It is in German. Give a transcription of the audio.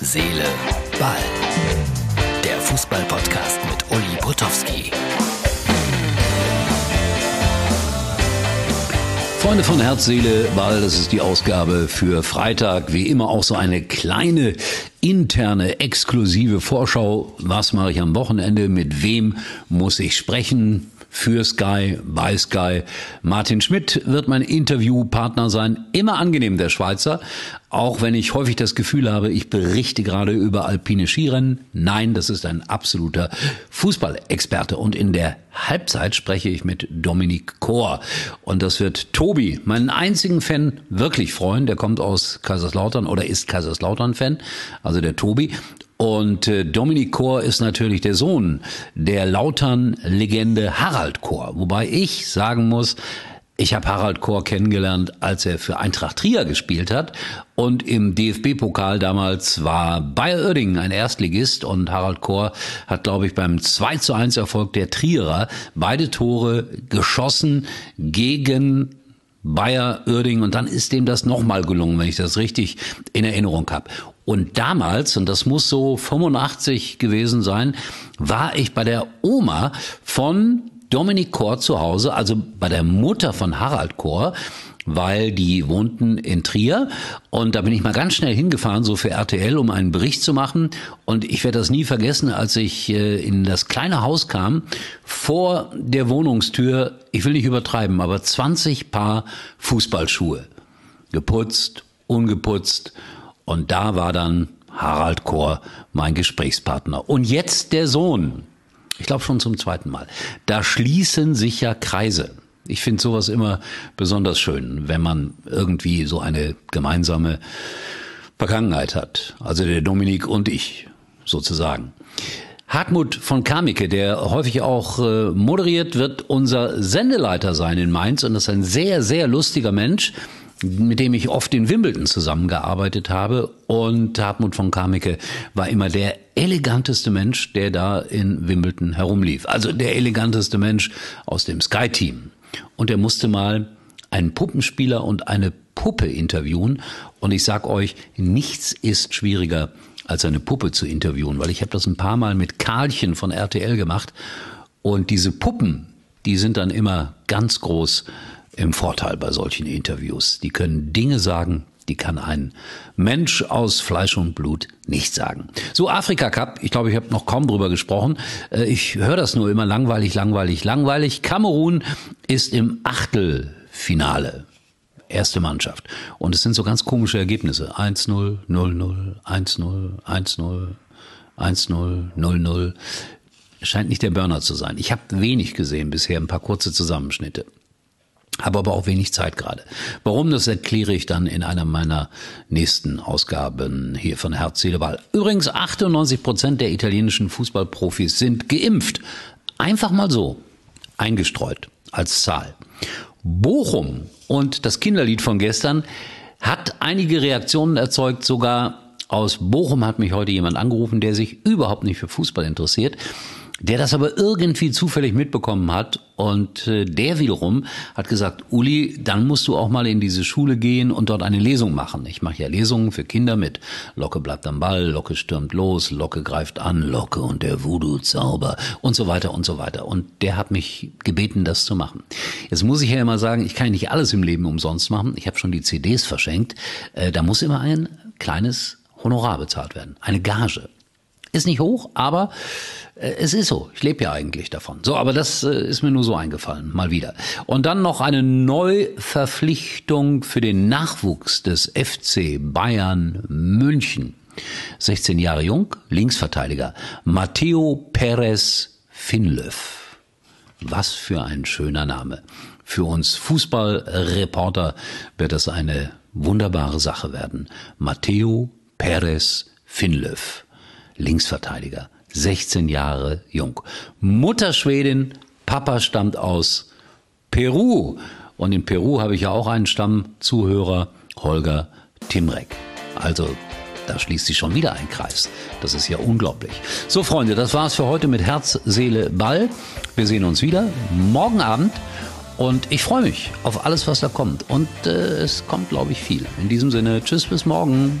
Seele, Ball. Der Fußball-Podcast mit Uli Potowski. Freunde von Herz, Seele, Ball, das ist die Ausgabe für Freitag. Wie immer auch so eine kleine interne, exklusive Vorschau. Was mache ich am Wochenende? Mit wem muss ich sprechen? Für Sky, bei Sky. Martin Schmidt wird mein Interviewpartner sein. Immer angenehm, der Schweizer. Auch wenn ich häufig das Gefühl habe, ich berichte gerade über alpine Skirennen. Nein, das ist ein absoluter Fußballexperte. Und in der Halbzeit spreche ich mit Dominik Kor. Und das wird Tobi, meinen einzigen Fan, wirklich freuen. Der kommt aus Kaiserslautern oder ist Kaiserslautern-Fan. Also der Tobi. Und äh, Dominik Kor ist natürlich der Sohn der Lautern-Legende Harald Kor. Wobei ich sagen muss, ich habe Harald Kor kennengelernt, als er für Eintracht Trier gespielt hat. Und im DFB-Pokal damals war Bayer Oerdingen ein Erstligist und Harald Kor hat, glaube ich, beim 2 zu 1 Erfolg der Trierer beide Tore geschossen gegen Bayer Oerdingen und dann ist dem das nochmal gelungen, wenn ich das richtig in Erinnerung habe. Und damals, und das muss so 85 gewesen sein, war ich bei der Oma von Dominik Kor zu Hause, also bei der Mutter von Harald Kor, weil die wohnten in Trier. Und da bin ich mal ganz schnell hingefahren, so für RTL, um einen Bericht zu machen. Und ich werde das nie vergessen, als ich äh, in das kleine Haus kam, vor der Wohnungstür, ich will nicht übertreiben, aber 20 Paar Fußballschuhe, geputzt, ungeputzt und da war dann Harald Kohr mein Gesprächspartner. Und jetzt der Sohn. Ich glaube schon zum zweiten Mal. Da schließen sich ja Kreise. Ich finde sowas immer besonders schön, wenn man irgendwie so eine gemeinsame Vergangenheit hat. Also der Dominik und ich sozusagen. Hartmut von Kamicke, der häufig auch äh, moderiert, wird unser Sendeleiter sein in Mainz und das ist ein sehr, sehr lustiger Mensch mit dem ich oft in Wimbledon zusammengearbeitet habe. Und Hartmut von Kamicke war immer der eleganteste Mensch, der da in Wimbledon herumlief. Also der eleganteste Mensch aus dem Sky-Team. Und er musste mal einen Puppenspieler und eine Puppe interviewen. Und ich sag euch, nichts ist schwieriger, als eine Puppe zu interviewen, weil ich habe das ein paar Mal mit Karlchen von RTL gemacht. Und diese Puppen, die sind dann immer ganz groß im Vorteil bei solchen Interviews. Die können Dinge sagen, die kann ein Mensch aus Fleisch und Blut nicht sagen. So Afrika Cup, ich glaube, ich habe noch kaum drüber gesprochen. Äh, ich höre das nur immer langweilig, langweilig, langweilig. Kamerun ist im Achtelfinale. Erste Mannschaft. Und es sind so ganz komische Ergebnisse. 1-0, 0-0, 1-0, 1-0, 1-0, 0-0. Scheint nicht der Burner zu sein. Ich habe wenig gesehen bisher, ein paar kurze Zusammenschnitte. Habe aber auch wenig Zeit gerade. Warum, das erkläre ich dann in einer meiner nächsten Ausgaben hier von Herz, Seele, Ball. Übrigens, 98 Prozent der italienischen Fußballprofis sind geimpft. Einfach mal so. Eingestreut. Als Zahl. Bochum und das Kinderlied von gestern hat einige Reaktionen erzeugt, sogar aus Bochum hat mich heute jemand angerufen, der sich überhaupt nicht für Fußball interessiert der das aber irgendwie zufällig mitbekommen hat und äh, der wiederum hat gesagt, Uli, dann musst du auch mal in diese Schule gehen und dort eine Lesung machen. Ich mache ja Lesungen für Kinder mit Locke bleibt am Ball, Locke stürmt los, Locke greift an, Locke und der Voodoo-Zauber und so weiter und so weiter. Und der hat mich gebeten, das zu machen. Jetzt muss ich ja immer sagen, ich kann nicht alles im Leben umsonst machen. Ich habe schon die CDs verschenkt. Äh, da muss immer ein kleines Honorar bezahlt werden, eine Gage. Ist nicht hoch, aber äh, es ist so. Ich lebe ja eigentlich davon. So, aber das äh, ist mir nur so eingefallen, mal wieder. Und dann noch eine Neuverpflichtung für den Nachwuchs des FC Bayern München. 16 Jahre jung, Linksverteidiger. Matteo Perez Finlöf. Was für ein schöner Name. Für uns Fußballreporter wird das eine wunderbare Sache werden. Matteo Perez Finlöf. Linksverteidiger, 16 Jahre jung. Mutter Schwedin, Papa stammt aus Peru. Und in Peru habe ich ja auch einen Stammzuhörer, Holger Timrek. Also da schließt sich schon wieder ein Kreis. Das ist ja unglaublich. So, Freunde, das war's für heute mit Herz, Seele, Ball. Wir sehen uns wieder morgen Abend. Und ich freue mich auf alles, was da kommt. Und äh, es kommt, glaube ich, viel. In diesem Sinne, tschüss, bis morgen.